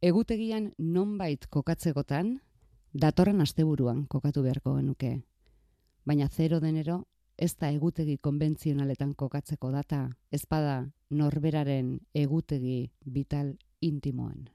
Egutegian nonbait kokatzegotan, datorren asteburuan kokatu beharko genuke. Baina zero denero, ez da egutegi konbentzionaletan kokatzeko data, ezpada norberaren egutegi vital intimoan.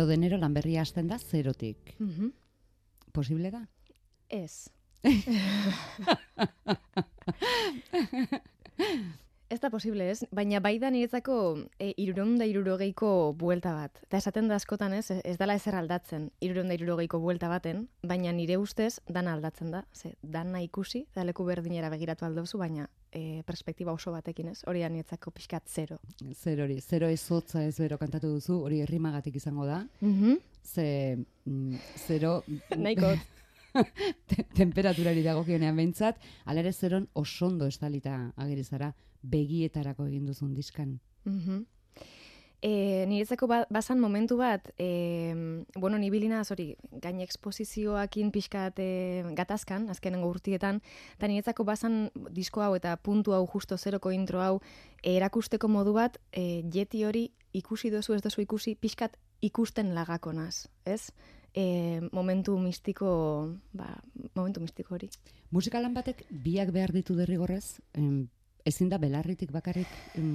Zero denero lanberria hasten da zerotik. Mm Posible da? Ez. Ez da posible ez, baina bai da niretzako e, iruronda irurogeiko buelta bat. Eta esaten da askotan ez, ez dala ezer aldatzen iruronda irurogeiko buelta baten, baina nire ustez dana aldatzen da. Ze, dana ikusi, da leku berdinera begiratu aldozu, baina e, perspektiba oso batekin ez, hori da niretzako pixkat zero. Zero hori, zero ez hotza ez bero kantatu duzu, hori herrimagatik izango da. Mm Ze, mm, zero... Nahiko. temperaturari dago kionean behintzat, alere zeron osondo estalita agerizara begietarako egin duzun diskan. Mm -hmm. E, niretzako ba, bazan momentu bat, e, bueno, nibilina, zori, gain eksposizioakin pixkat e, gatazkan, azkenengo urtietan, eta niretzako bazan disko hau eta puntu hau justo zeroko intro hau erakusteko modu bat, e, jeti hori ikusi dozu ez dozu ikusi, pixkat ikusten lagakonaz, ez? E, momentu mistiko, ba, momentu mistiko hori. Musikalan batek biak behar ditu derrigorrez, ezin da belarritik bakarrik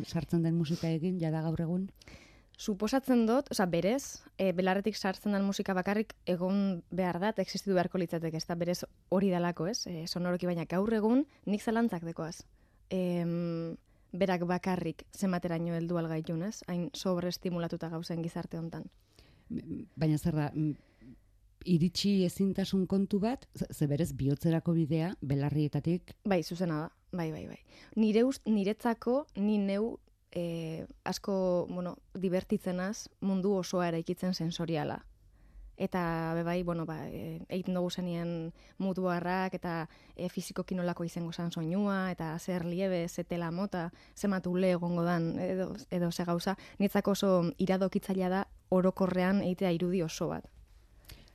sartzen den musika egin jada gaur egun? Suposatzen dut, oza, berez, e, belarretik sartzen den musika bakarrik egon behar da, existitu beharko litzatek, ez da berez hori dalako, ez? E, sonoroki baina gaur egun nik zalantzak dekoaz. E, berak bakarrik zemateraino heldu algaitun, ez? Hain sobreestimulatuta gauzen gizarte hontan. Baina zer da, iritsi ezintasun kontu bat, ze berez bihotzerako bidea, belarrietatik? Bai, zuzena da. Bai, bai, bai. Nire ust, niretzako, ni neu e, asko, bueno, divertitzenaz mundu osoa eraikitzen sensoriala. Eta, bai, bueno, ba, e, egiten dugu zenien mutuarrak, eta e, fiziko kinolako izango zan soinua, eta zer liebe, zetela mota, zematu le egongo dan, edo, edo ze gauza, niretzako oso iradokitzailea da orokorrean egitea irudi oso bat.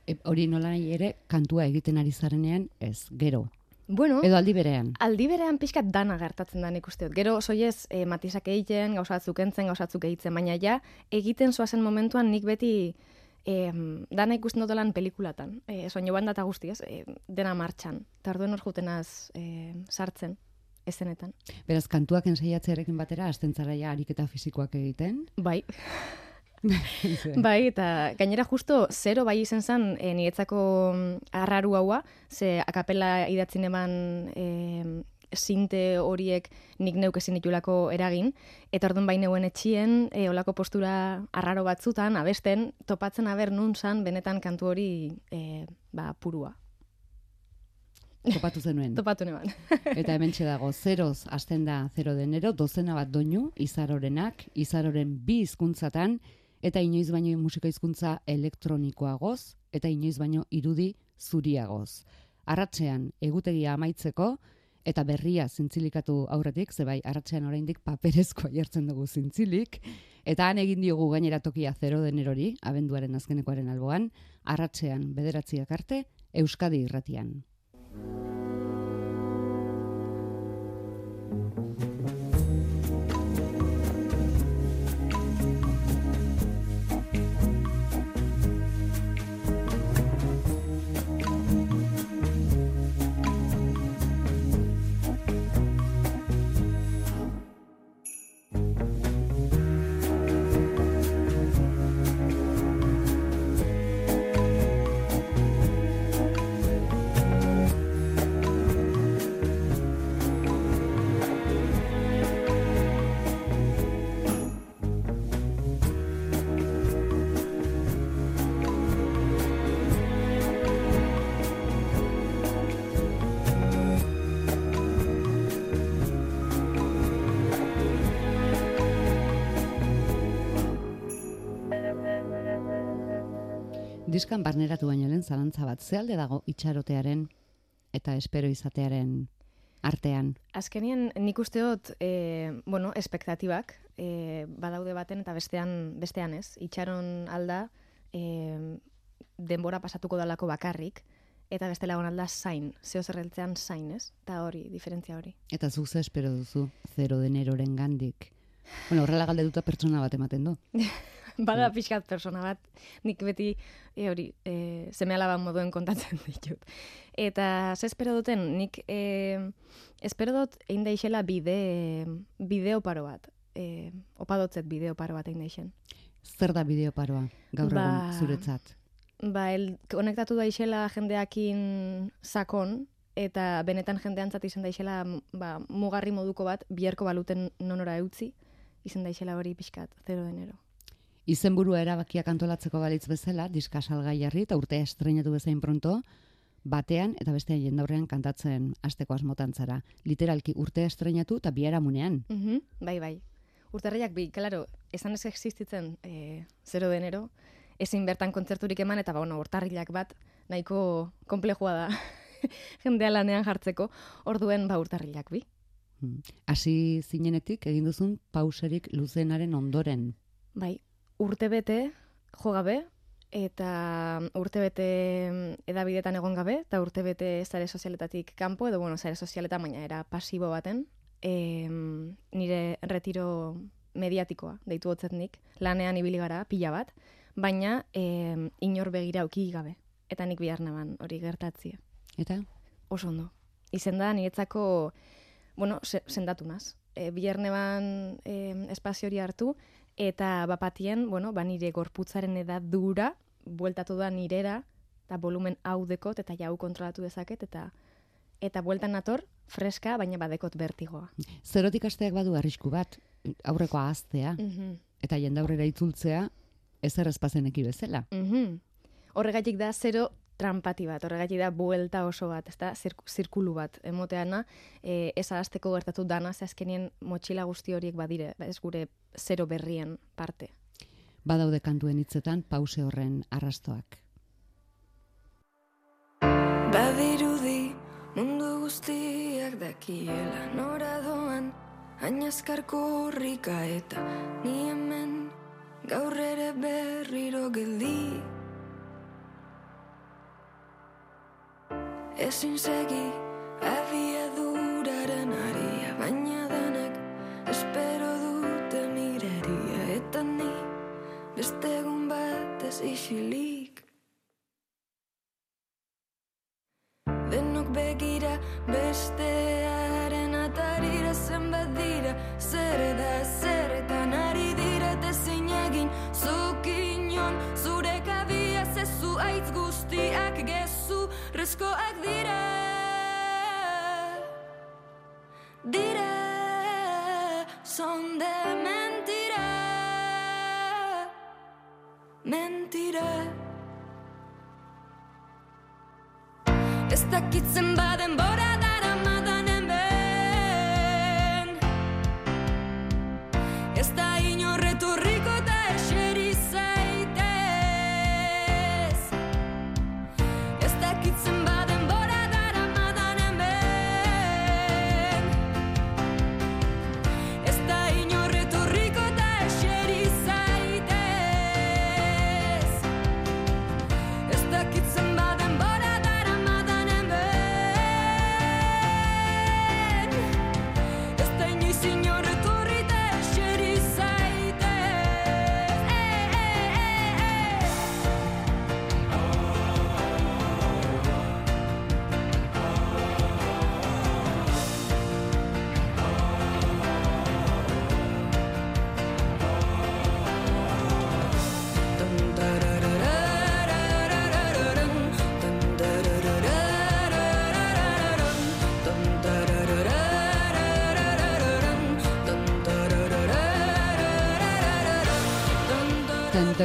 E, hori nola ere, kantua egiten ari zarenean, ez, gero, Bueno, edo aldi berean. Aldi berean pixkat dana gertatzen da nik usteot. Gero soiez e, matisak egiten, gauzatzuk entzen, gauzatzuk egiten, baina ja egiten zoazen momentuan nik beti e, dana ikusten dutelan pelikulatan. E, soño banda eta guzti, e, dena martxan. Tarduen hor jutenaz e, sartzen ezenetan. Beraz, kantuak ensaiatzearekin batera, astentzara ja ariketa fizikoak egiten? Bai. bai, eta gainera justo zero bai izen zen e, niretzako mm, arraru haua, ze akapela idatzen eman e, sinte horiek nik neuk ezin ditulako eragin, eta orduan bai neuen etxien, e, olako postura arraro batzutan, abesten, topatzen aber nun zan benetan kantu hori e, ba, purua. Topatu zenuen. Topatu neban. eta hemen dago, zeroz hasten da zero denero, dozena bat doinu, izarorenak, izaroren bi hizkuntzatan eta inoiz baino musika hizkuntza elektronikoagoz eta inoiz baino irudi zuriagoz. Arratsean egutegia amaitzeko eta berria zintzilikatu aurretik, ze bai arratsean oraindik paperezkoa jartzen dugu zintzilik eta han egin diogu gainera tokia 0 denerori, abenduaren azkenekoaren alboan, arratsean bederatziak arte Euskadi irratian. Diskan barneratu baino lehen zalantza bat, ze alde dago itxarotearen eta espero izatearen artean? Azkenien nik uste dut, e, bueno, espektatibak, e, badaude baten eta bestean, bestean ez. Itxaron alda, e, denbora pasatuko dalako bakarrik, eta beste lagun alda zain, zeo zerreltzean zain, ez? Eta hori, diferentzia hori. Eta zu ze espero duzu, zero deneroren gandik. Bueno, horrela galde duta pertsona bat ematen du. Bada mm. pixkat persona bat, nik beti e, hori, e, alaban moduen kontatzen ditut. Eta ze espero duten, nik e, espero dut egin daixela bide, bideo paro bat. E, opadotzet bideo paro bat egin daixen. Zer da bideo paroa, gaur ba, egun zuretzat? Ba, el, konektatu daixela jendeakin sakon, eta benetan jendeantzat izan daixela ba, mugarri moduko bat, biherko baluten nonora eutzi, izan daixela hori pixkat, zero denero izenburua erabakiak antolatzeko balitz bezala, diska salgai jarri eta urtea estrenatu bezain pronto, batean eta bestean jendaurrean kantatzen asteko asmotan zara. Literalki urtea estrenatu eta biara munean. Mm Bai, bai. Urtarriak bi, klaro, esan ez existitzen e, zero denero, ezin bertan kontzerturik eman eta ba, bueno, urtarrilak bat nahiko komplejua da jendea lanean jartzeko, orduen ba urtarrilak bi. Hmm. Hasi zinenetik egin duzun pauserik luzenaren ondoren. Bai, urtebete jo gabe eta urtebete edabidetan egon gabe eta urtebete sare sozialetatik kanpo edo bueno, sare sozialetan baina era pasibo baten e, nire retiro mediatikoa deitu hotzetnik lanean ibili gara pila bat baina e, inor begira auki gabe eta nik bihar naban hori gertatzia eta? Oso ondo. Izen da niretzako bueno, sendatu naz. E, Bierneban e, espazio hori hartu, eta bapatien, bueno, ba nire gorputzaren edad dura, bueltatu da nirera, eta volumen hau dekot, eta jau kontrolatu dezaket, eta eta bueltan nator, freska, baina badekot bertigoa. Zerotik asteak badu arrisku bat, aurreko ahaztea, mm eta jendaurrera itzultzea, ez errezpazeneki bezala. Mm Horregatik da, zero trampati bat, horregatik da buelta oso bat, ez da, zirkulu bat, emoteana, e, ez gertatu dana, ze azkenien motxila guzti horiek badire, ez gure zero berrien parte. Badaude kantuen hitzetan pause horren arrastoak. Badirudi mundu guztiak dakiela nora doan, ainazkarko horrika eta ni hemen gaur ere berriro geldi. Ezin segi abiaduraren aria beste egun bat ez isilik Denok begira bestearen atarira zenbat dira Zer da zerretan ari dira Tezin egin. Zukinon zure kabia Zezu aitz guztiak gezu Reskoak dira Dira Mentira. Ez dakitzen baden bora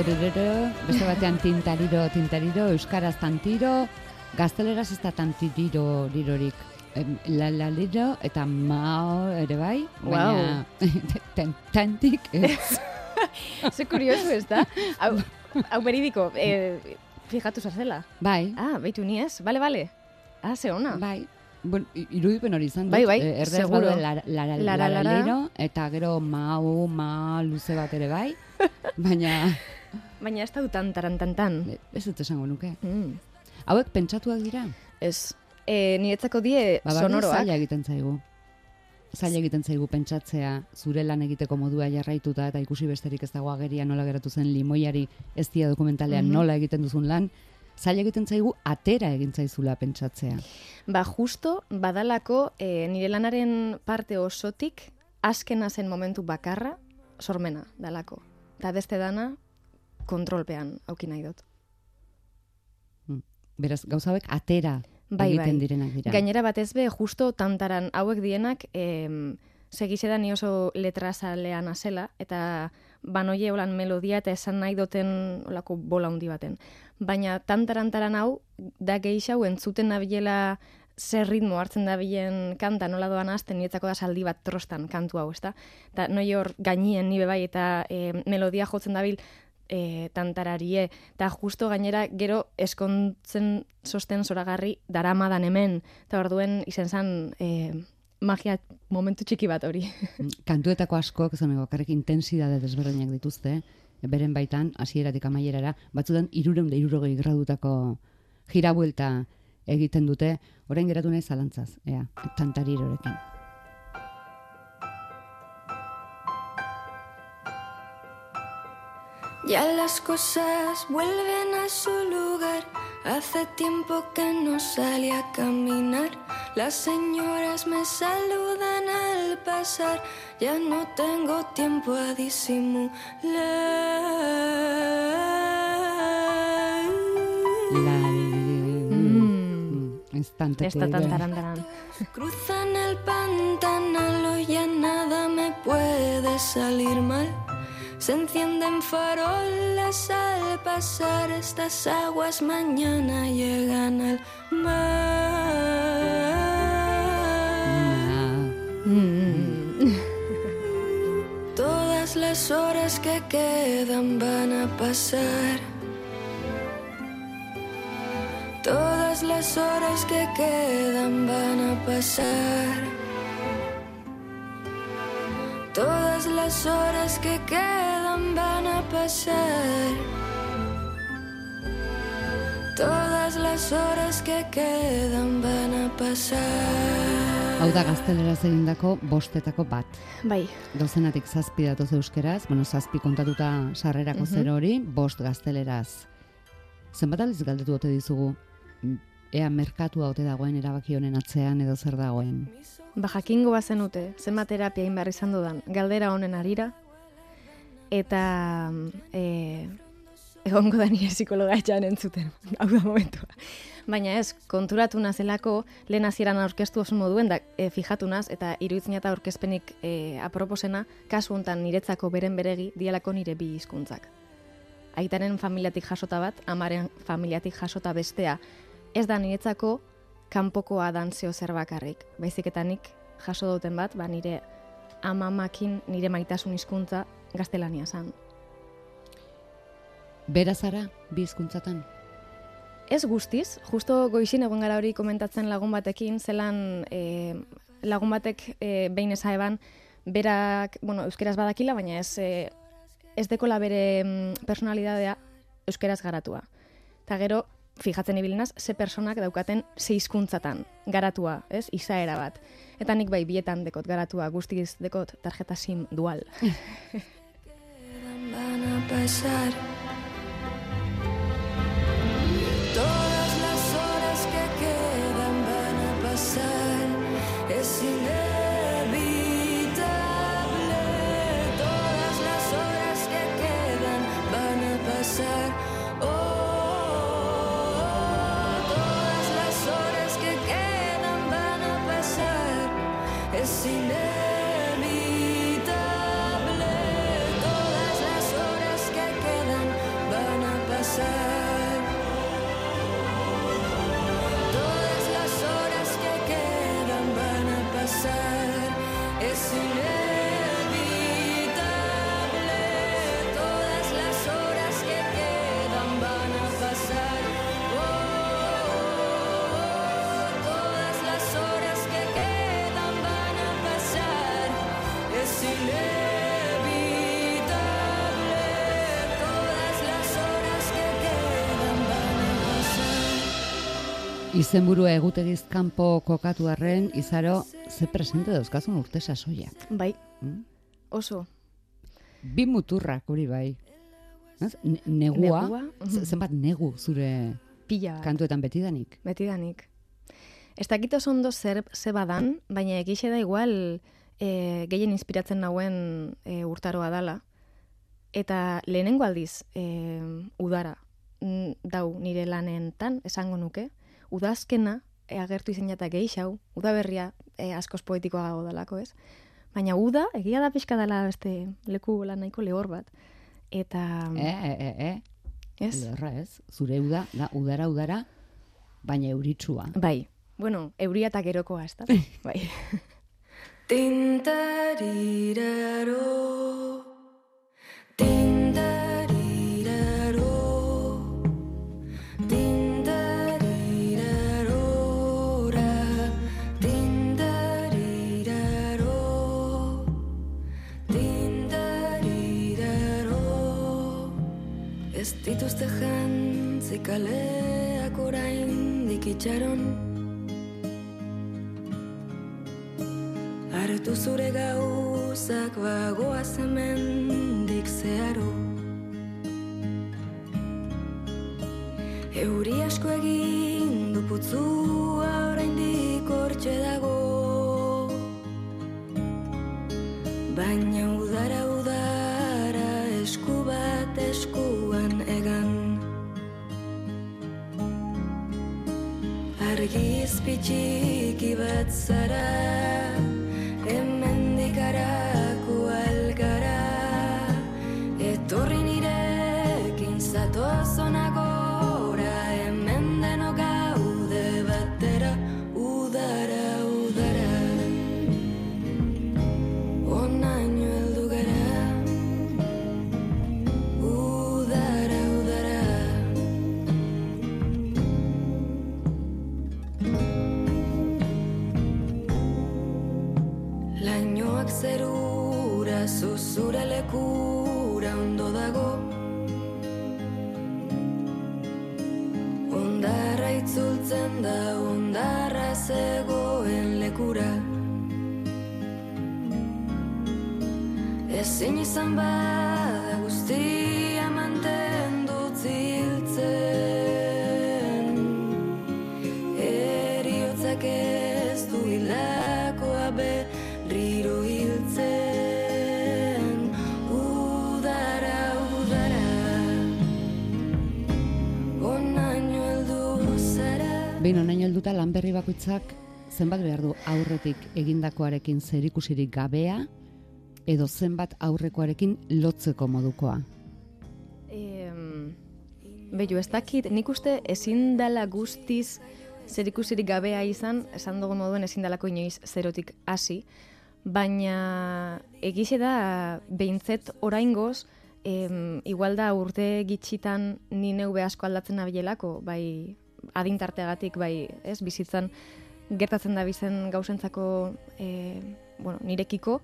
Tantarerero, beste batean tintariro, tintariro, euskaraz tantiro, gazteleraz ez da tantiriro lirorik. La la liro eta mao ere bai, baina tan- tantik ez. Ze kurioso ez da? Hau, hau beridiko, e, Fijatu zarzela. Bai, Ah, beitu ni ez? Bale, bale. Ah, ze ona. bai. Bueno, irudipen hori izan dut. Bai, bai, Eh, seguro. lara, lara, Lara, lara. eta gero mau, ma, luze bat ere bai. Baina, Baina ez da dutan tarantantan. ez dut esango nuke. Mm. Hauek pentsatuak dira? Ez. E, niretzako die Ba, barne sonoroak. zaila egiten zaigu. Zaila egiten zaigu pentsatzea, zure lan egiteko modua jarraituta eta ikusi besterik ez dago ageria nola geratu zen limoiari ez dia dokumentalean Mhm. nola egiten duzun lan, zaila egiten zaigu atera egin zaizula pentsatzea. Ba, justo, badalako e, nire lanaren parte osotik askena zen momentu bakarra sormena dalako. Eta beste dana kontrolpean auki nahi dut. Beraz, gauza hauek atera Bai, egiten bai. direnak dira. Gainera batez be, justo tantaran hauek dienak, em, segize ni oso letrazalean azela, eta banoie holan melodia eta esan nahi duten olako bola handi baten. Baina tantarantaran hau, da gehiago entzuten nabilela zer ritmo hartzen dabilen kanta nola doan azten, niretzako da saldi bat trostan kantu hau, ezta? Eta noi hor gainien nibe bai eta e, melodia jotzen dabil e, tantararie, eta justo gainera gero eskontzen sosten zoragarri daramadan hemen, eta orduen izen zan e, magia momentu txiki bat hori. Kantuetako askok, honek, bakarrik intensidade desberdinak dituzte, beren baitan, hasieratik amaierara, batzutan irureun da irurogei gradutako jirabuelta egiten dute, orain geratu nahi zalantzaz, ea, tantarirorekin. Ya las cosas vuelven a su lugar. Hace tiempo que no salí a caminar. Las señoras me saludan al pasar. Ya no tengo tiempo a disimular. La... Mm. Ez tante Ez da tantarantaran. Cruzan el pantanal y ya nada me puede salir mal. Se encienden farolas al pasar estas aguas mañana llegan al mar. Mm. Todas las horas que quedan van a pasar. Todas las horas que quedan van a pasar. Todas las horas que quedan van a pasar. Todas las horas que quedan van a pasar. Hau da gazteleraz egindako bostetako bat. Bai, Dozenatik zazpi datoz euskeraz, bueno, zazpi kontatuta sarrerako Mhm. zero hori, bost gazteleraz. Zenbat aldiz galdetu ote dizugu, mm, ea merkatua ote dagoen erabaki honen atzean edo zer dagoen. ba jakingo bazenute, zenbat terapia egin behar izan dudan, galdera honen arira, eta e, egongo da nire psikologa etxan entzuten, hau da momentua. Baina ez, konturatu nazelako, lehen hasieran aurkeztu oso moduen, da e, fijatu naz, eta iruditzen eta aurkezpenik e, aproposena, kasu hontan niretzako beren beregi, dialako nire bi hizkuntzak. Aitaren familiatik jasota bat, amaren familiatik jasota bestea, ez da niretzako kanpokoa dan zeo zer bakarrik. Baizik eta nik jaso duten bat, ba nire amamakin nire maitasun hizkuntza gaztelania zan. Berazara, bi hizkuntzatan. Ez guztiz, justo goizin egon gara hori komentatzen lagun batekin, zelan e, lagun batek e, behin eza eban, berak, bueno, euskeraz badakila, baina ez, e, ez dekola bere mm, personalidadea euskeraz garatua. Eta gero, fijatzen ibilinaz, ze personak daukaten ze hizkuntzatan garatua, ez, izaera bat. Eta nik bai bietan dekot garatua, guztiz dekot tarjeta sim dual. Izenburu egutegiz kanpo kokatu arren, izaro, ze presente dauzkazun urte sasoiak. Bai, Mm? oso. Bi muturrak hori bai. Ne- Negua, Negua, mhm. zenbat negu zure Pila. kantuetan betidanik. Betidanik. Ez dakit oso ondo zer ze badan, baina egixe da igual e, gehien inspiratzen nauen e, urtaroa dala. Eta lehenengo aldiz e, udara dau nire lanentan, esango nuke, udazkena e, agertu izan jata gehixau, udaberria e, askoz poetikoa gago dalako, ez? Baina uda, egia da pixka dela beste leku lan nahiko lehor bat. Eta, E, e, e, e. ez? Lehorra ez. Zure uda, da, udara, udara, baina euritsua. Bai, bueno, euria eta gerokoa, ez da? bai. Tintariraro Tintariraro dituzte jantzi kaleak oraindik itxaron. Hartu zure gauzak bagoa zemendik zeharo. Euri asko egin du putzua Bat zara zegoen lekura. Ezin izan bada berri bakoitzak zenbat behar du aurretik egindakoarekin zerikusirik gabea edo zenbat aurrekoarekin lotzeko modukoa. Em, Bello, ez dakit, nik uste ezin dela guztiz zerikusirik gabea izan, esan dugu moduen ezin dalako inoiz zerotik hasi, baina egixe da behintzet oraingoz, em, igual da urte gitxitan ni neu asko aldatzen nabilelako, bai adintarteagatik, bai ez bizitzan gertatzen da bizen gauzentzako e, bueno, nirekiko,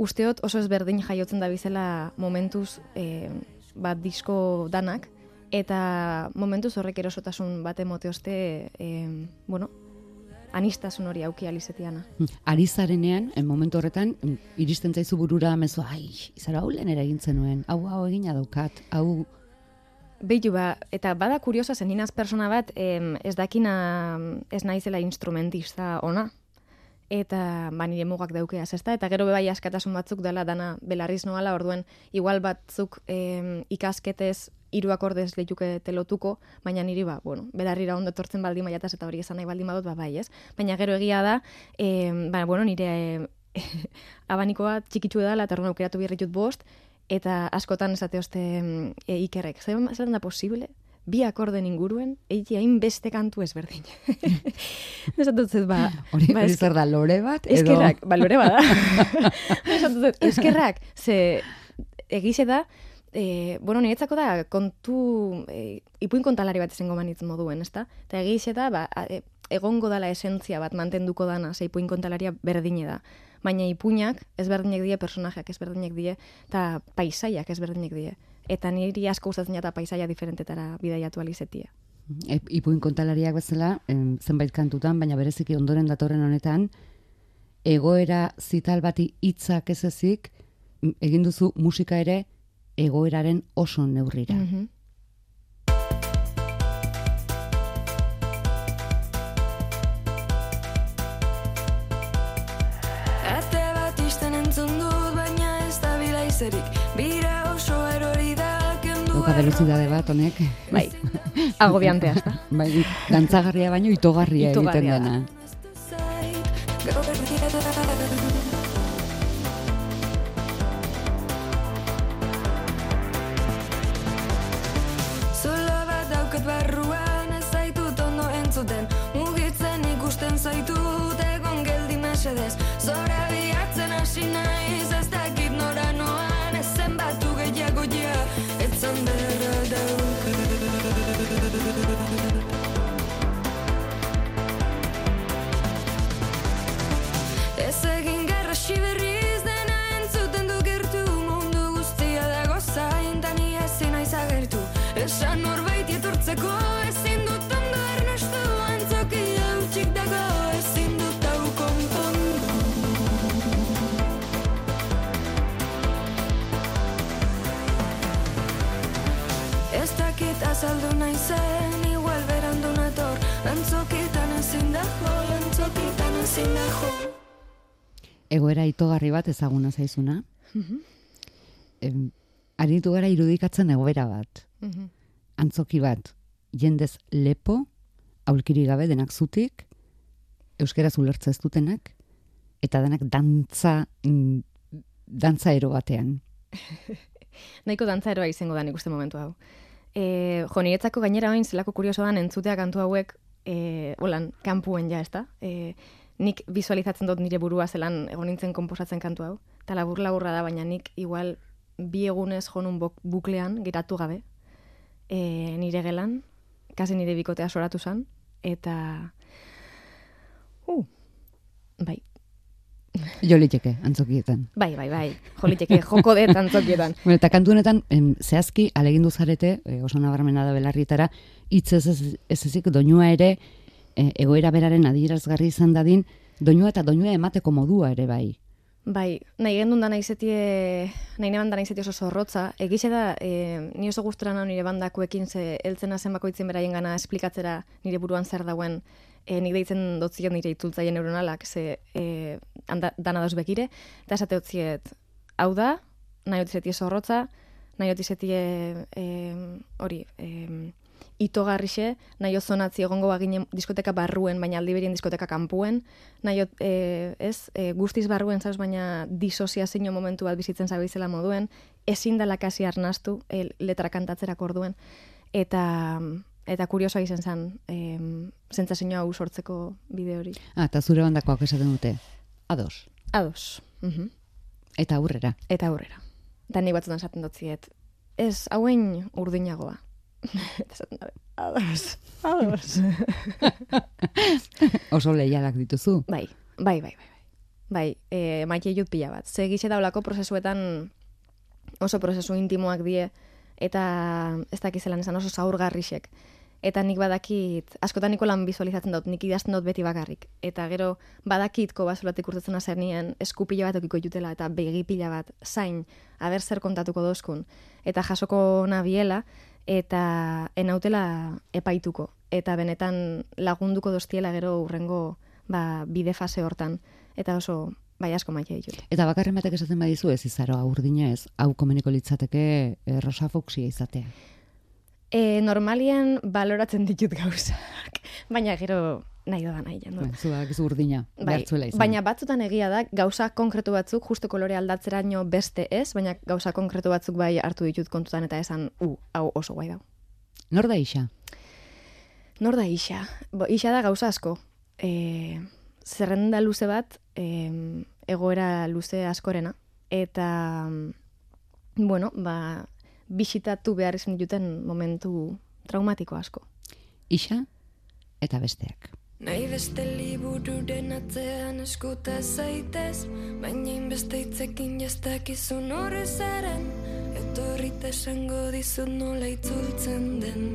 usteot oso ezberdin jaiotzen da bizela momentuz e, bat disko danak, eta momentuz horrek erosotasun bat emote oste, e, bueno, anistasun hori auki alizetiana. Ari zarenean, en momentu horretan, iristen zaizu burura mezu, ai, izara hau lehen ere egin zenuen, hau hau egina daukat, hau Beitu ba, eta bada kuriosa zen ninaz persona bat em, ez dakina ez naizela instrumentista ona. Eta ba, nire mugak daukeaz, ezta? Eta gero bebai askatasun batzuk dela dana belarriz noala, orduen igual batzuk em, ikasketez hiru akordez leituke telotuko, baina niri ba, bueno, belarrira ondo etortzen baldin maiataz eta hori esan nahi baldin badut, ba, bai, ez? Baina gero egia da, em, ba, bueno, nire abanikoa txikitsu dela, eta aukeratu birritut bost, eta askotan esate oste mm, e, ikerrek. Zer, zer da posible? Bi akorden inguruen, eiti hainbeste kantu ezberdin. Esatut zez, ba, hori, ba, eske- zer da lore bat, edo... eskerrak, ba, lore bada. Esatut zez, eskerrak, ze egize da, e, bueno, niretzako da kontu, e, ipuin kontalari bat izango manitz moduen, ezta? Eta egize da, ba, e, egongo dala esentzia bat mantenduko dana, ze ipuin kontalaria berdine da. Baina ipuinak ezberdinek die, personajeak ezberdinek die, eta paisaiak ezberdinek die. Eta niri asko gustatzen eta paisaia diferentetara bidaiatu alizetia. E, ipuin kontalariak bezala, em, zenbait kantutan, baina bereziki ondoren datorren honetan, egoera zital bati hitzak ez ezik, egin duzu musika ere egoeraren oso neurrira. Mhm. Ate da bila izerik Bira oso erori da, kendu Dauka velocidade bat honek. Bai, agobiantea, ezta? Bai, dantzagarria baino itogarria egiten Itogarria da. dena. Esan norbait etortzeko ezin dut ondo ernestu Antzokia hutsik dago ezin dut hau konpondu Ez dakit azaldu naizen, igual berandu nator Antzokitan ezin da jo, antzokitan ezin da jo Egoera itogarri bat ezaguna zaizuna. Em, aritu gara irudikatzen egoera bat. Mhm. Antzoki bat, jendez lepo, aulkiri gabe denak zutik, euskaraz ulertza ez dutenak, eta denak dantza, mm, dantza ero batean. Nahiko dantzaeroa izango da nik uste momentu hau. E, jo, niretzako gainera hain zelako kuriosoan entzutea kantu hauek, e, holan, kanpuen ja, ezta? E, nik visualizatzen dut nire burua zelan egon nintzen komposatzen kantu hau. Eta labur laburra da, baina nik igual bi egunez jonun buklean geratu gabe. E, nire gelan, kasi nire bikotea soratu zan, eta... Uh, bai, Jo liteke, antzokietan. bai, bai, bai, joliteke, joko dut antzokietan. Bueno, eta kantu honetan, em, zehazki, alegindu zarete, e, oso nabarmena da belarrietara, hitz ez ez ez ezik doinua ere, e, egoera beraren adierazgarri izan dadin, doinua eta doinua emateko modua ere bai. Bai, nahi gendun da nahi zetie, nahi neban da nahi zetie oso zorrotza. Egixe da, e, ni oso gustura nau nire bandakoekin ze eltzen zen bakoitzen beraien gana esplikatzera nire buruan zer dauen e, nik deitzen dotzion nire itzultzaile neuronalak, ze e, anda, dana dauz bekire, eta esate dotziet, hau da, nahi otizetie zorrotza, nahi otizetie e, hori, e, itogarrixe, nahi ozonatzi egongo bagine diskoteka barruen, baina aldi berien diskoteka kanpuen, nahi e, ez, e, guztiz barruen zauz, baina disoziazio momentu bat bizitzen zabizela moduen, ezin dela kasi arnastu e, letra kantatzerak orduen, eta eta kuriosoa izan zen, e, zentzazio hau sortzeko bide hori. Ah, eta zure bandakoak esaten dute, ados, Ados. Mhm. eta aurrera. Eta aurrera. Da ni batzutan esaten dotziet, ez, hauen urdinagoa. Ados, ados. Oso lehialak dituzu. bai, bai, bai, bai. Bai, e, maite jut pila bat. Ze gize daulako prozesuetan oso prozesu intimoak die, eta ez dakizelan esan oso zaurgarrixek. Eta nik badakit, askotan niko lan visualizatzen dut, nik idazten dut beti bakarrik. Eta gero badakitko basulatik urtetzen azer nien, eskupila bat okiko jutela eta begi pila bat, zain, aber zer kontatuko dozkun. Eta jasoko nabiela, eta enautela epaituko. Eta benetan lagunduko doztiela gero urrengo ba, bide fase hortan. Eta oso, bai asko maite ditut. Eta bakarren batek esaten badizu ez izaroa urdina ez, hau komeniko litzateke e, rosa foksia izatea. E, normalien baloratzen ditut gauzak, baina gero nahi da nahi jandu. Bueno, zu badakizu urdina, Bai, izan. baina batzutan egia da, gauza konkretu batzuk, justo kolore aldatzeraino beste ez, baina gauza konkretu batzuk bai hartu ditut kontutan eta esan, u, hau oso guai da. Nor da isa? Nor da isa? Bo, isa da gauza asko. E, zerrenda luze bat, e, egoera luze askorena. Eta, bueno, ba, bisitatu behar izan dituten momentu traumatiko asko. Isa eta besteak. Nahi beste libururen atzean eskuta zaitez Baina inbeste hitzekin jastakizun horrezaren Etorrita esango dizut nola itzultzen den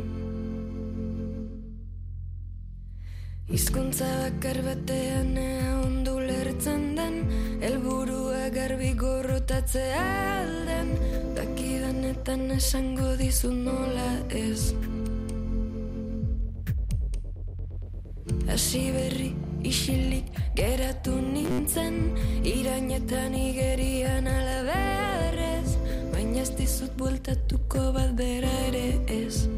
Hizkuntza bakar batean ea ondu lertzen den Elburua garbi gorrotatzea alden Dakidanetan esango dizu nola ez. Hasi berri isilik geratu nintzen Irainetan igerian alabearrez Baina ez dizut bueltatuko bat bera ere ez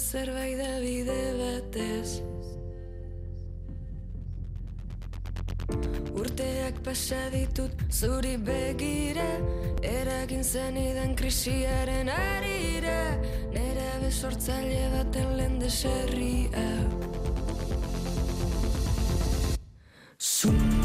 zerbait da bide batez Urteak pasa ditut zuri begira Eragin zenidan krisiaren arira Nera besortzaile baten lehen deserria. Zum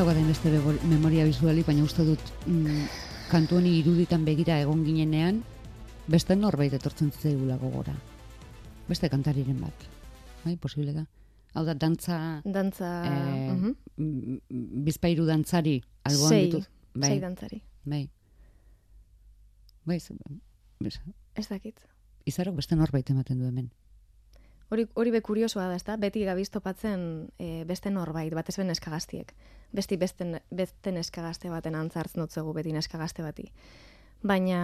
Daukaten beste memoria visualik, baina uste dut mm, kantu honi iruditan begira egon ginenean, beste norbait etortzen zitzaigula gogora. Beste kantariren bat. Bai, posible da. Hau da, dantza, Dantza... eh, mhm. mm, bizpairu dantzari, alboan Sei, ditu. Bai, sei dantzari. bai. Bai, Ez dakit. izarok beste norbait ematen du hemen. Hori, hori be kuriosoa da, ezta? Beti gabiz topatzen e, beste norbait, batez ben neskagaztiek. Besti beste, beste neskagazte baten antzartzen dutzegu beti neskagazte bati. Baina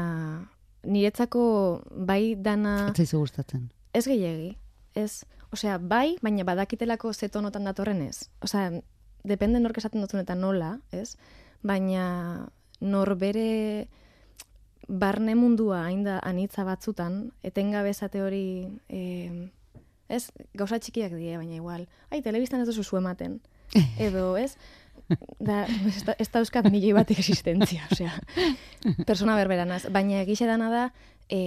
niretzako bai dana Ez zaizu gustatzen. ez gehiegi. Ez, osea, bai, baina badakitelako zetonotan datorren ez. Osea, depende nork esaten duzun eta nola, ez? Baina norbere barne mundua hain da anitza batzutan, etengabe esate hori, e, ez, gauza txikiak die, baina igual, ai, telebistan ez duzu zu ematen. Edo, ez, da, ez, da, ez dauzkat milioi bat existentzia, osea, persona berberanaz. Baina egixe dana da, e,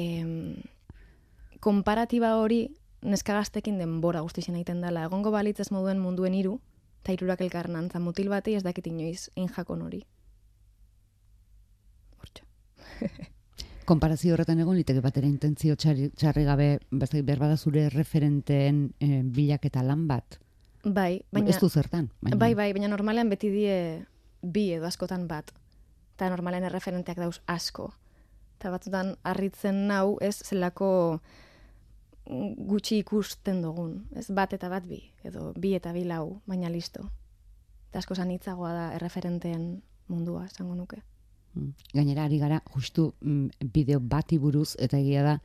konparatiba hori neskagaztekin denbora guztixen egiten dela. Egongo balitz ez moduen munduen hiru, eta hirurak elkarren antza mutil bati ez dakit inoiz egin jakon hori. Hortxe. Konparazio horretan egon liteke batera intentzio txarri, txarri gabe, bezai berbada zure referenteen eh, bilaketa lan bat. Bai, baina... Ez du zertan. Baina, Bai, bai, baina normalean beti die bi edo askotan bat. Eta normalean erreferenteak dauz asko. Eta batzutan harritzen nau, ez zelako gutxi ikusten dugun. Ez bat eta bat bi, edo bi eta bi lau, baina listo. Eta asko zanitzagoa da erreferenteen mundua, esango nuke. Mm. Gainera, ari gara, justu mm, bideo bati buruz, eta egia da,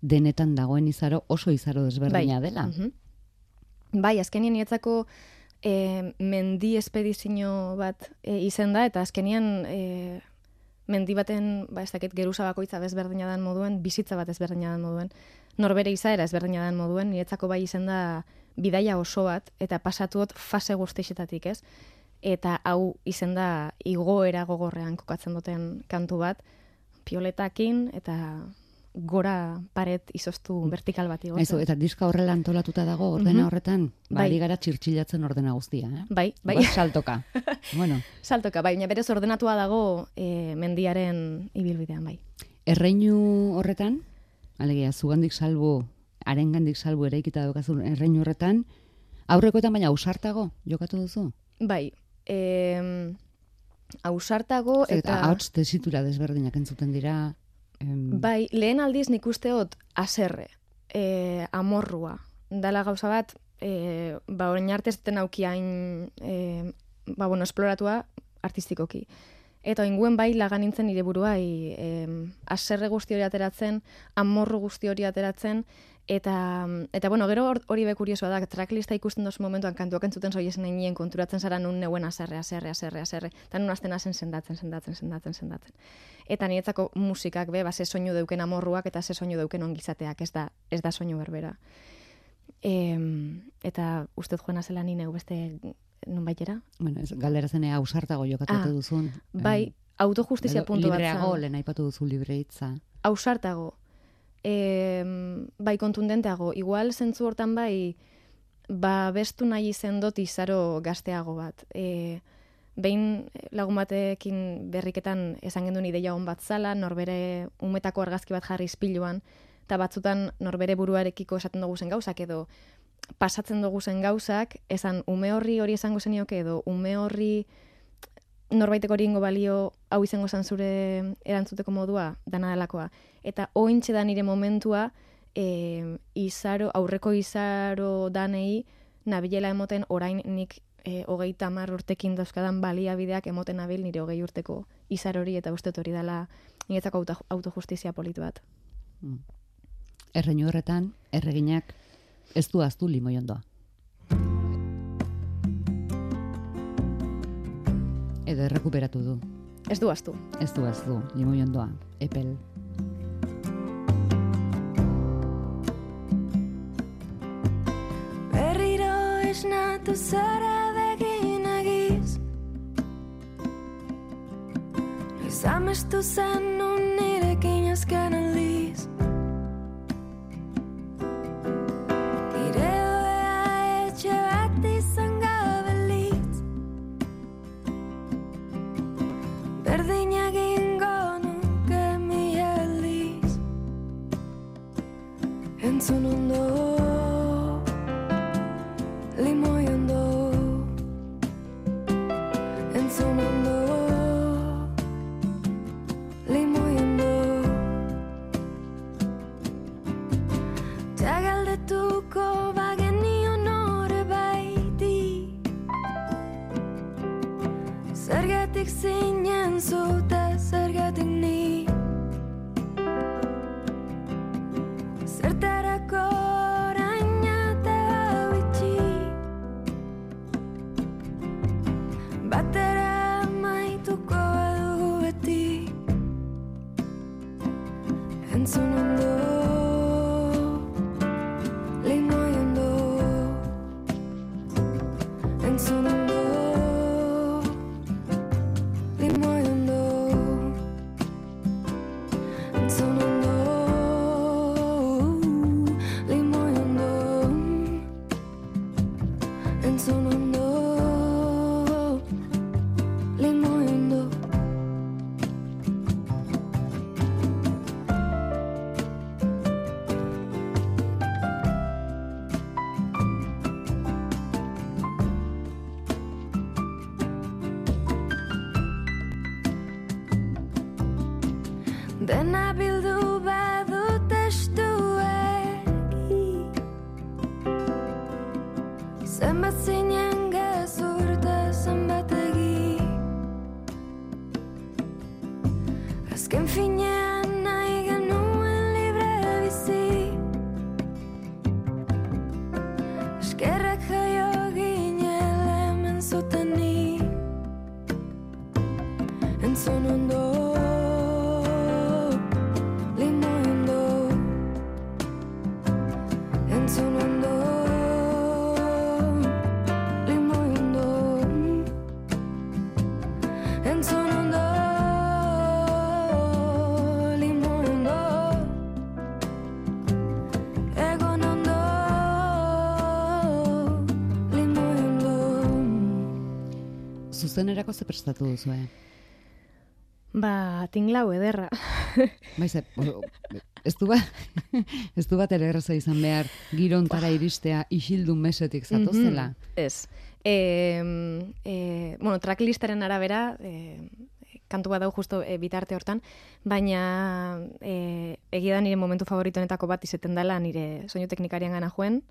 denetan dagoen izaro oso izaro desberdina dela. Mhm. Bai, azkenien nietzako e, mendi espedizio bat e, izen da, eta azkenian e, mendi baten, ba, ez dakit, geruza bakoitza desberdina dan moduen, bizitza bat ezberdina dan moduen, norbere izaera ezberdina dan moduen, niretzako bai izen da bidaia oso bat, eta pasatuot fase guztixetatik, ez? Eta hau izen da igoera gogorrean kokatzen duten kantu bat, pioletakin eta gora paret izoztu mm. vertikal bat igotzen. eta diska horrela antolatuta dago ordena mhm. horretan, ba, bai. gara txirtxilatzen ordena guztia, eh? Bai, bai. Ba, saltoka. bueno. Saltoka, bai, berez ordenatua dago e, mendiaren ibilbidean, bai. Erreinu horretan, alegia, zugandik salbu, arengandik salbu ere ikita daukazun erreinu horretan, aurrekoetan baina ausartago jokatu duzu? Bai, e, ausartago eta... Eta hauts tesitura desberdinak entzuten dira, Em... Bai, lehen aldiz nik usteot aserre, e, amorrua. Dala gauza bat, e, ba, orain arte zuten aukiain, e, ba, bueno, esploratua artistikoki. Eta inguen bai lagan nintzen nire buruai e, aserre guzti hori ateratzen, amorru guzti hori ateratzen, Eta, eta bueno, gero hori be kuriosoa da, tracklista ikusten dozu momentuan kantuak entzuten zoi esen nien konturatzen zara nun neuen aserre, aserre, aserre, aserre. Eta nun azten azen sendatzen, sendatzen, sendatzen, sendatzen. Eta niretzako musikak be, ba, ze soinu deuken amorruak eta ze soinu deuken ongizateak, ez da, ez da soinu berbera. E, eta ustez joan azela nine beste nun baitera? Bueno, ez, galdera zenea ausartago jokatutu ah, duzun. Bai, autojustizia puntu bat. Libreago, lehen aipatu duzu libreitza. Ausartago, e, bai kontundenteago. Igual zentzu hortan bai, ba bestu nahi izen dut izaro gazteago bat. E, behin lagun batekin berriketan esan gendun ideia hon bat zala, norbere umetako argazki bat jarri izpiluan, eta batzutan norbere buruarekiko esaten dugu zen gauzak edo pasatzen dugu zen gauzak, esan ume horri hori esango zenioke edo ume horri norbaiteko hori balio hau izango zan zure erantzuteko modua, dana delakoa. Eta ointxe da nire momentua, e, izaro, aurreko izaro danei, nabilela emoten orain nik e, hogei tamar urtekin dauzkadan baliabideak emoten nabil nire hogei urteko izar hori eta uste hori dela niretzako auto, autojustizia politu bat. Mm. Erreinu horretan, erreginak ez du aztu limoiondoa. edo errekuperatu du. Ez du astu. Ez du astu, limoi ondoa, epel. Berriro esnatu zara begin egiz Noiz amestu zen nun nirekin azken dozenerako ze prestatu duzu, eh? Ba, tinglau ederra. Baiz, ez du bat, ez du bat ere erraza izan behar girontara iristea isildun mesetik zatozela. Mm -hmm. Ez. E, e, bueno, tracklistaren arabera, e, kantu bat dau justo e, bitarte hortan, baina e, egia da nire momentu favoritoenetako bat izeten dela nire soinu teknikarian gana joen,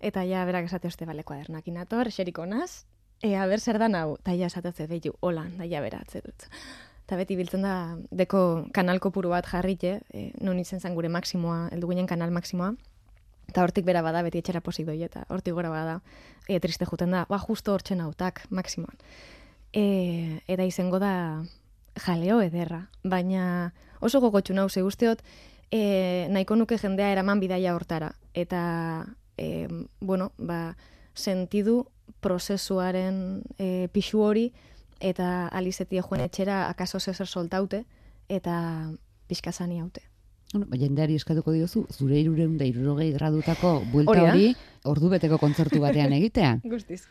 eta ja berak esate oste bale kuadernak inator, xeriko naz, e, ber zer da nau, esate oste behiu, hola, da ja beratze dut. Eta beti biltzen da deko kanal kopuru bat jarrite, e, non izen zen gure maksimoa, eldu ginen kanal maksimoa, eta hortik bera bada, beti etxera posik doi, eta hortik gora bada, e, triste juten da, ba, justo hortzen autak, maksimoan. E, eta izango da jaleo ederra, baina oso gogotxu nau, ze guztiot, e, nahiko nuke jendea eraman bidaia hortara, eta, e, bueno, ba, sentidu prozesuaren e, pixu hori, eta alizeti joan etxera akaso zezer soltaute, eta pixkazani haute. Bueno, ba, jendeari eskatuko diozu, zure irureun da irurogei gradutako buelta hori ordu beteko kontzertu batean egitea. Guztiz.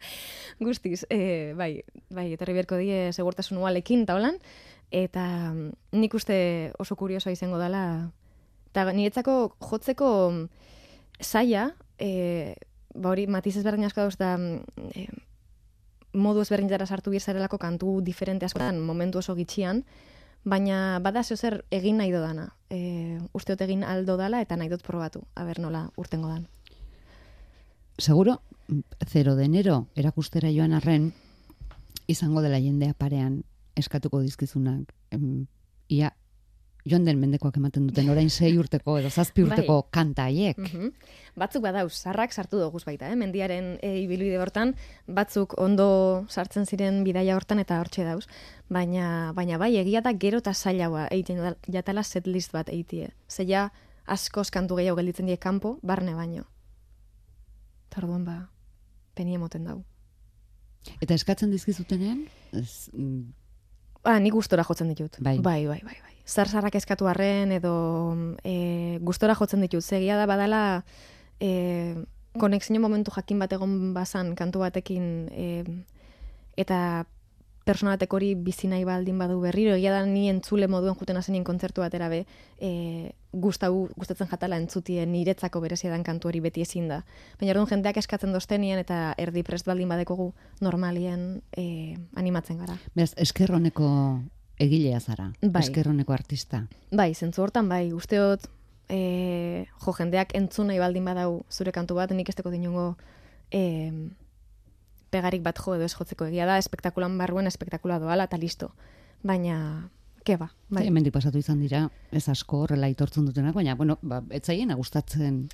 Guztiz, e, bai, bai, etorri berko die segurtasun ualekin, eta holan, eta nik uste oso kuriosoa izango dela, eta niretzako jotzeko saia, e, ba hori, matiz ezberdin asko dauz da, e, modu ezberdinetara sartu bizarelako kantu diferente askotan momentu oso gitxian, baina bada zer egin nahi dodana. E, usteot egin aldo dala eta nahi dut probatu, aber nola urtengo dan. Seguro, 0 de enero erakustera joan arren, izango dela jendea parean eskatuko dizkizunak. ia joan den mendekoak ematen duten orain sei urteko edo zazpi bai. urteko bai. kanta haiek. Mm Batzuk badauz, sarrak sartu dugu baita, eh? mendiaren e, ibilbide hortan, batzuk ondo sartzen ziren bidaia hortan eta hortxe dauz. Baina, baina bai, egia da gero eta zailagoa egiten jatala setlist bat eitie. Zeia askoz kantu gehiago gelditzen die kanpo, barne baino. Tarduan ba, peni emoten dau. Eta eskatzen dizkizutenean? Ez, Ba, nik gustora jotzen ditut. Bai, bai, bai, bai. bai zarzarrak eskatu arren edo e, gustora jotzen ditut. Zegia da badala e, konexio momentu jakin bat egon bazan kantu batekin e, eta personatek hori bizi nahi baldin badu berriro, egia da ni entzule moduen juten azenien kontzertu batera be, e, gustau, gustatzen jatala entzutien niretzako berezia dan kantu hori beti ezin da. Baina orduan jendeak eskatzen doztenien eta erdi prest baldin badekogu normalien e, animatzen gara. Beraz, eskerroneko egilea zara, bai. eskerroneko artista. Bai, zentzu hortan, bai, usteot, e, jo, jendeak entzun nahi baldin badau zure kantu bat, nik esteko dinungo e, pegarik bat jo edo ez jotzeko egia da, espektakulan barruen espektakula doala, eta listo. Baina, ke ba, bai. Hemendik pasatu izan dira, ez asko horrela itortzen dutenak, baina, bueno, ba, etzaien gustatzen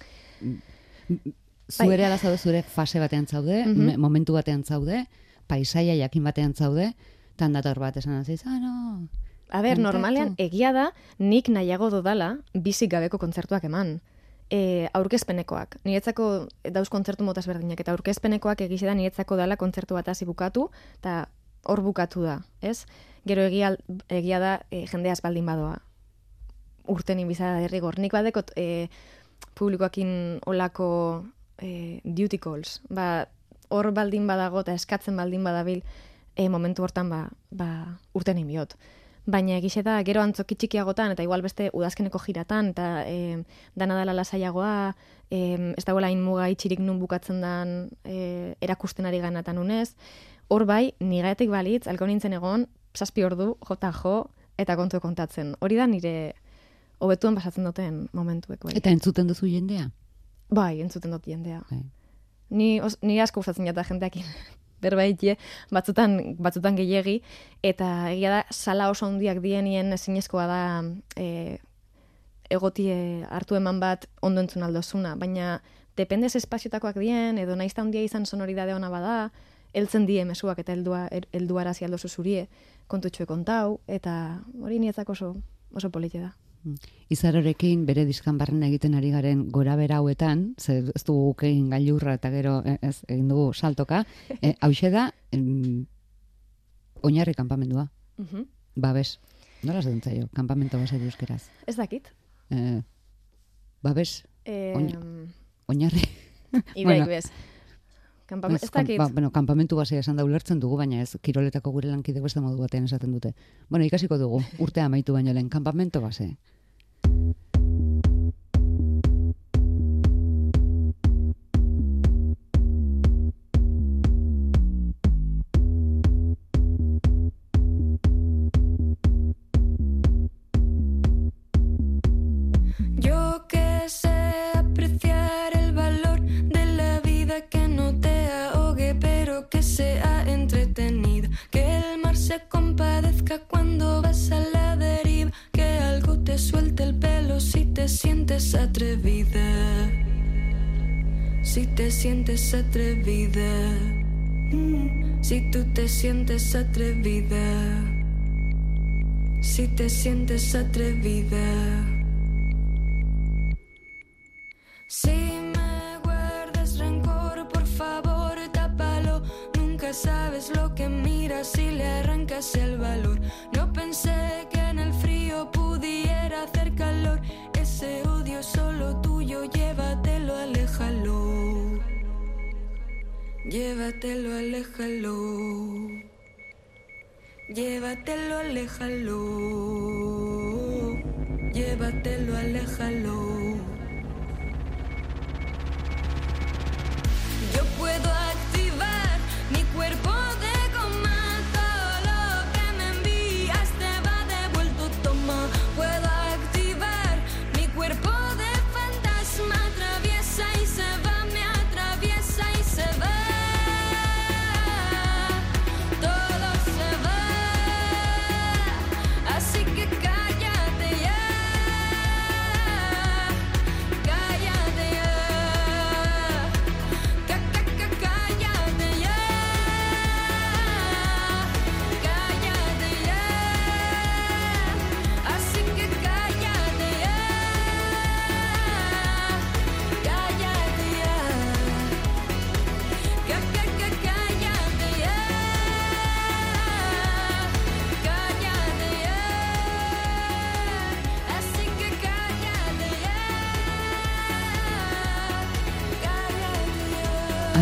zuere bai. zaude, zure fase batean zaude, mm momentu batean zaude, paisaia jakin batean zaude, tan dator bat esan aziz, ah, no. A ber, normalean, egia da, nik nahiago dodala, bizik gabeko kontzertuak eman. E, aurkezpenekoak. Niretzako dauz kontzertu motas berdinak, eta aurkezpenekoak egize niretzako dala kontzertu bat hasi bukatu, eta hor bukatu da, ez? Gero egia, egia da e, jendea baldin badoa. Urten inbizara derrigor. Nik badekot e, publikoakin olako e, duty calls. Ba, hor baldin badago eta eskatzen baldin badabil, e, momentu hortan ba, ba, urten imiot. Baina egize da, gero antzoki txikiagotan, eta igual beste udazkeneko jiratan, eta e, dana dela lasaiagoa, e, ez dagoela muga itxirik nun bukatzen dan e, erakusten ari ganatan unez, hor bai, nigaetik balitz, alko nintzen egon, zazpi ordu, jota jo, eta kontu kontatzen. Hori da nire hobetuen pasatzen duten momentuek. Bai. Eta entzuten duzu jendea? Bai, entzuten dut jendea. Bai. Ni, os, ni asko gustatzen jata jendeak berbaitie, batzutan, batzutan gehiegi, eta egia da, sala oso handiak dienien ezinezkoa da e, egotie hartu eman bat ondo entzun aldozuna, baina dependez espaziotakoak dien, edo naizta handia izan sonoridade ona bada, heltzen die mesuak eta heldua helduara aldozu zurie kontutxue kontau, eta hori nietzak oso, oso polite da. Izarorekin bere diskan barren egiten ari garen gora bera hauetan, ze ez dugu egin gailurra eta gero e, ez egin dugu saltoka, e, hause da em, oinarri kanpamendua. Uh -huh. Babes. Nola zaten zaio, kanpamento basa euskeraz? Ez dakit. E, babes. Eh, oinarri. Idaik bueno. bez. Kampame- Ez, dakit. ba, bueno, kanpamentu basea esan da ulertzen dugu, baina ez kiroletako gure lankide beste modu batean esaten dute. Bueno, ikasiko dugu, urtea amaitu baino lehen, kanpamento base. Te sientes atrevida. Si tú te sientes atrevida. Si te sientes atrevida.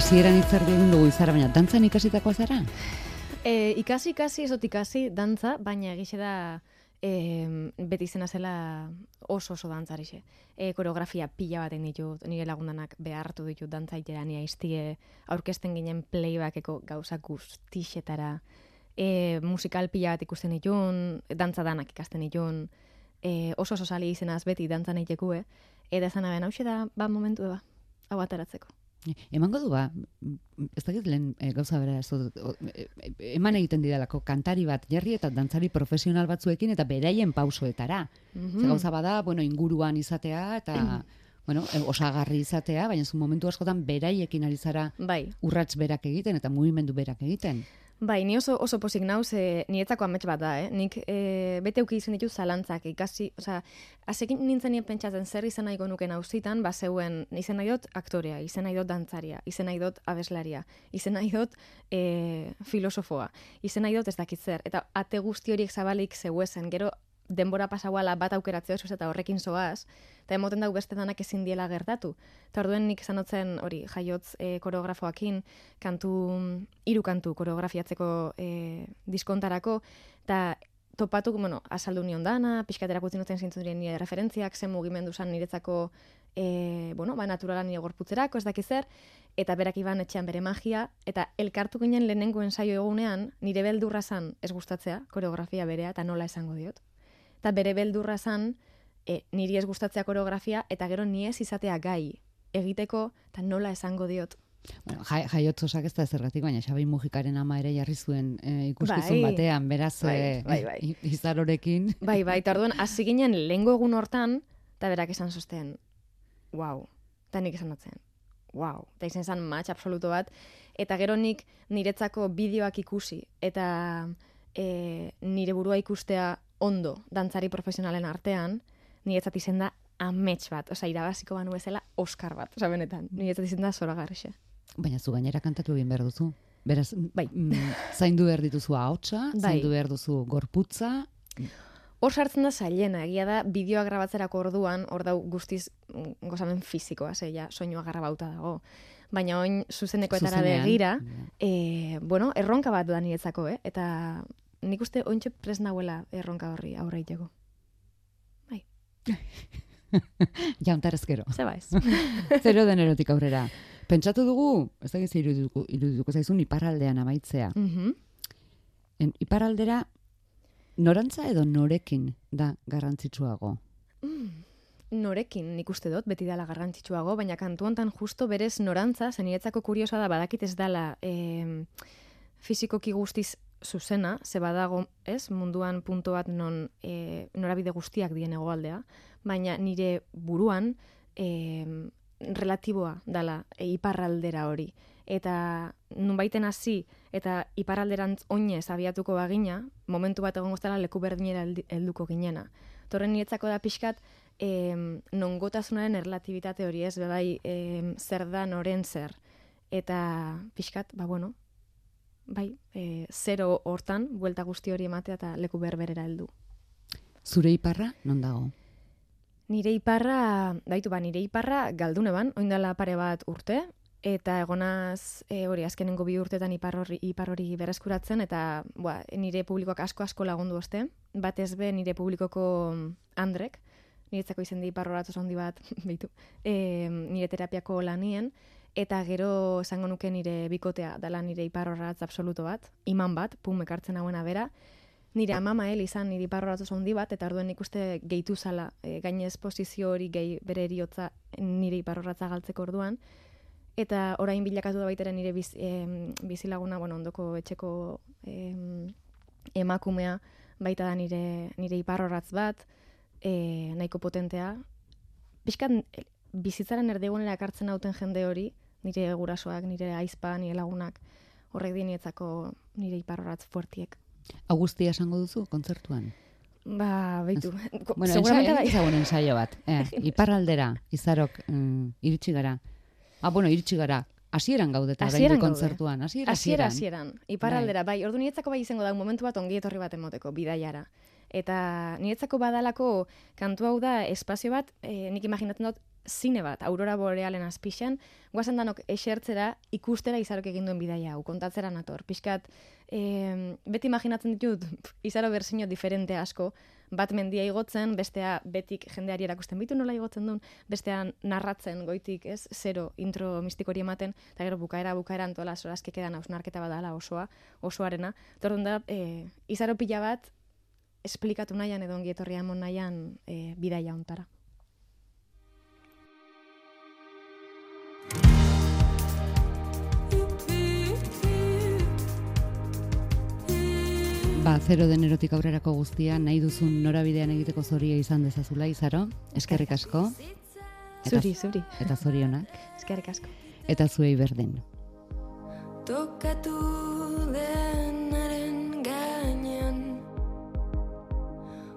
Hasieran hitzardi egin dugu izara, baina dantzan ikasitakoa zara? E, ikasi, ikasi, ez ikasi, dantza, baina egixe da e, beti izena zela oso oso dantzarixe. E, koreografia pila baten ditut, nire lagundanak behartu ditut dantzaitera ni aiztie aurkezten ginen playbackeko gauza guztixetara. E, musikal pila bat ikusten ditun, dantza danak ikasten ditun, e, oso oso sali izenaz beti dantzan eitekue, eta esan aben, hau da, ba momentu ba, hau ataratzeko. Emango du ba, ez dakit lehen e, gauza bera, ez dut, e, eman egiten didalako kantari bat jarri eta dantzari profesional batzuekin eta beraien pausoetara. Mhm. Ze gauza bada, bueno, inguruan izatea eta bueno, e, osagarri izatea, baina zu momentu askotan beraiekin ari zara Bai, urrats berak egiten eta mugimendu berak egiten. Bai, ni oso, oso pozik nauz, e, niretzako amets bat da, eh? Nik e, bete uki izan ditu zalantzak, ikasi, osea, asekin nintzen nien pentsatzen zer izan nahiko nuken auzitan, ba zeuen, izen nahi dut aktorea, izen nahi dut dantzaria, izen nahi dut abeslaria, izen nahi dut e, filosofoa, izen nahi dut ez dakit zer, eta ate guzti horiek zabalik zeuezen, gero denbora pasauala bat aukeratzea oso eta horrekin zoaz, eta emoten dau beste danak ezin diela gertatu. Eta orduen nik zanotzen hori jaiotz e, koreografoakin, kantu, hiru kantu koreografiatzeko e, diskontarako, eta topatu, bueno, azaldu nion dana, pixkatera kutzen duten zintzen diren nire referentziak, zen mugimendu zan niretzako, e, bueno, ba, naturala nire gorputzerako, ez dakiz zer, eta berak iban etxean bere magia, eta elkartu ginen lehenengo ensaio egunean, nire beldurra zan ez gustatzea, koreografia berea, eta nola esango diot. Eta bere beldurra zan, e, niri ez gustatzea koreografia, eta gero ni ez izatea gai egiteko, eta nola esango diot. Bueno, jai, jaiotzosak ez da zergatik, baina Xabi Mujikaren ama ere jarri zuen e, ikuskizun Bai. batean, beraz Bai, e, bai, bai. izarorekin. Bai, bai, eta orduan, hasi ginen lehengo egun hortan, eta berak esan zosten, wow, eta nik esan dutzen, wow, eta izan zen match absoluto bat, eta gero nik niretzako bideoak ikusi, eta e, nire burua ikustea ondo dantzari profesionalen artean, niretzat izen da amets bat, osea, irabaziko banu bezala Oscar bat, osea, benetan, niretzat izen da zoragarrixe. Baina zu gainera kantatu egin behar duzu. Beraz, Bai. mm, zaindu behar dituzu ahotsa, Bai. zaindu behar duzu gorputza, Hor sartzen da zailena, egia da bideoa grabatzerako orduan, hor dau guztiz mm, gozamen fizikoa, ze ja soinua grabauta dago. baina oin zuzenekoetara Zuzenean. begira, e, bueno, erronka bat da niretzako, eh? Eta nik uste ointxe pres nahuela erronka horri aurre iteko. Jauntarezkero. Zeba ez. Zero denerotik aurrera. Pentsatu dugu, ez da gizu irudituko, irudituko zaizun iparraldean amaitzea. Mhm. En, iparraldera norantza edo norekin da garrantzitsuago? Norekin nik uste dut, beti dala garrantzitsuago, baina kantu hontan justo berez norantza, zeniretzako kuriosa da, badakit ez dala e, fizikoki guztiz zuzena, ze badago, ez, munduan punto bat non e, norabide guztiak dien egoaldea, baina nire buruan e, relatiboa dala e, iparraldera hori. Eta nunbaiten hasi eta iparralderantz oinez abiatuko bagina, momentu bat egongo zela leku berdinera helduko ginena. Torren niretzako da pixkat, em, nongotasunaren erlatibitate hori ez, bai, em, zer da noren zer. Eta pixkat, ba bueno, bai, e, zero hortan, buelta guzti hori ematea eta leku berberera heldu. Zure iparra non dago? Nire iparra, baitu ba, nire iparra galdune ban, oindala pare bat urte, eta egonaz e, hori azkenengo bi urtetan ipar hori, ipar hori bereskuratzen, eta ba, nire publikoak asko-asko lagundu oste. Batez be nire publikoko Andrek, niretzako izen di ipar horatz oso handi bat, beitu, e, nire terapiako lanien, eta gero esango nuke nire bikotea, dala nire ipar horatz absoluto bat, iman bat, pum ekartzen hauena bera, nire amama hel izan nire ipar horatz oso handi bat, eta orduen nik uste gehitu zala, e, gainez posizio hori gehi bere eriotza nire ipar horatza galtzeko orduan, eta orain bilakatu da baitera nire biz, em, bizilaguna, bueno, ondoko etxeko em, emakumea, baita da nire, nire iparrorratz bat, e, nahiko potentea. Piskat e, bizitzaren erdigunera ekartzen hauten jende hori, nire gurasoak, nire aizpa, nire lagunak, horrek dienietzako nire iparrorratz fuertiek. Augustia esango duzu kontzertuan? Ba, baitu. Ko- Bueno, seguramente bai. ezagun ensaio bat. Eh, iparraldera, izarok, mm, iritsi gara. Ah, bueno, iritsi gara. Hasieran gaudeta Hasieran kontzertuan. Hasiera, Hasiera hasieran. hasieran, iparraldera, bai, ordu niretzako bai izango da un momentu bat ongi etorri bat emoteko, bidaiara. Eta niretzako badalako kantu hau da espazio bat, e, nik imaginatzen dut zine bat, aurora borealen azpixan, guazen danok esertzera ikustera izarok egin duen bidaia hau, kontatzera nator. Piskat, e, beti imaginatzen ditut, izaro berzino diferente asko, bat mendia igotzen, bestea betik jendeari erakusten bitu nola igotzen duen, bestea narratzen goitik, ez, zero intro mistiko hori ematen, eta gero bukaera bukaera antola sorazke kedan hausnarketa badala osoa, osoarena. Tordun da, e, izaro pila bat, esplikatu nahian edo ongi etorria nahian e, bidaia ontara. Ba, zero denerotik aurrerako guztia, nahi duzun norabidean egiteko zoria izan dezazula, izaro. Eskerrik asko. Eta, Zuri, zuri. eta zorionak. Eskerrik asko. Eta zuei berdin. Tokatu denaren gainean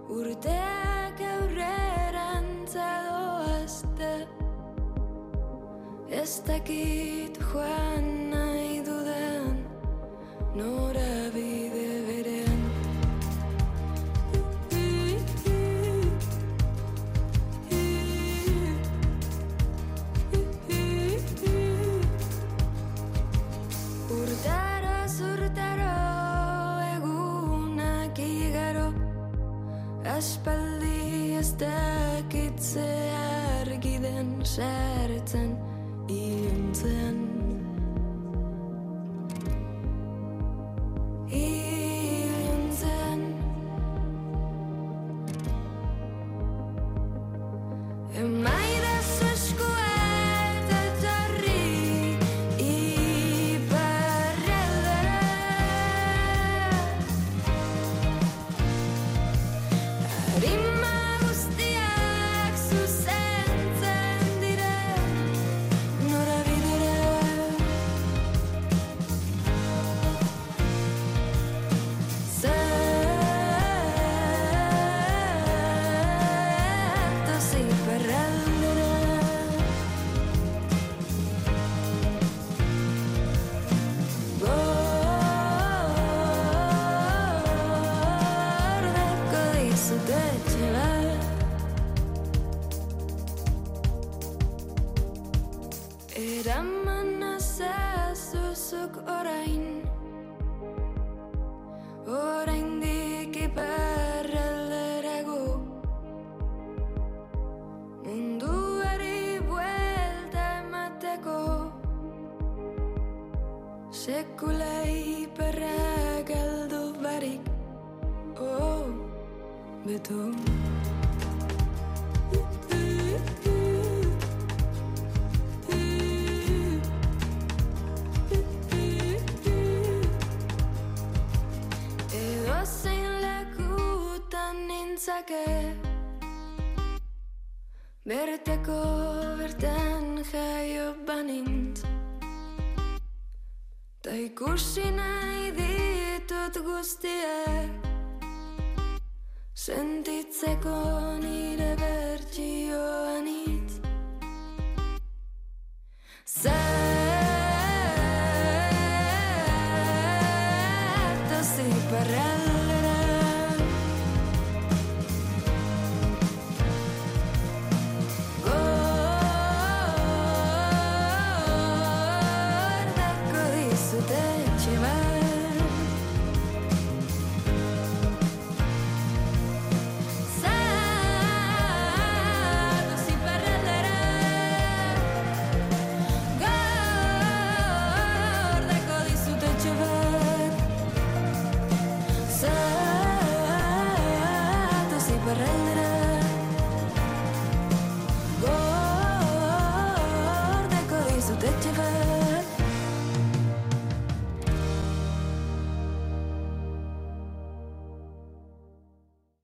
Urteak aurrerantza doazte Ez dakit joan nahi dudan Norabide Sekulei perra galdu barik Oh, beto Edo zein lekutan nintzake. Berteko bertan jaio banintz Ta ikusi nahi ditut guztiak Sentitzeko nire bertxioan hitz Zatoz